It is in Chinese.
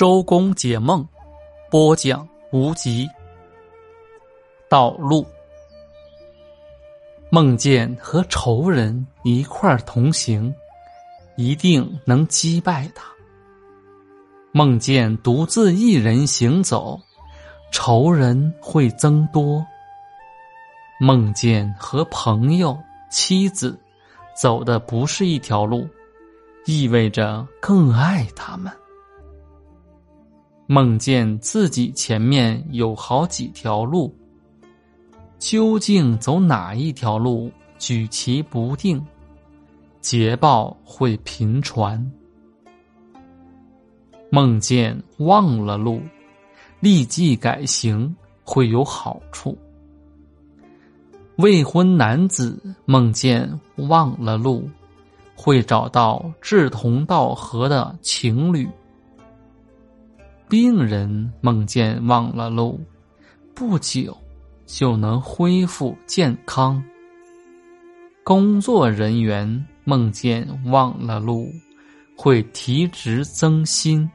周公解梦，播讲无极。道路，梦见和仇人一块同行，一定能击败他。梦见独自一人行走，仇人会增多。梦见和朋友、妻子走的不是一条路，意味着更爱他们。梦见自己前面有好几条路，究竟走哪一条路，举棋不定，捷报会频传。梦见忘了路，立即改行会有好处。未婚男子梦见忘了路，会找到志同道合的情侣。病人梦见忘了路，不久就能恢复健康。工作人员梦见忘了路，会提职增薪。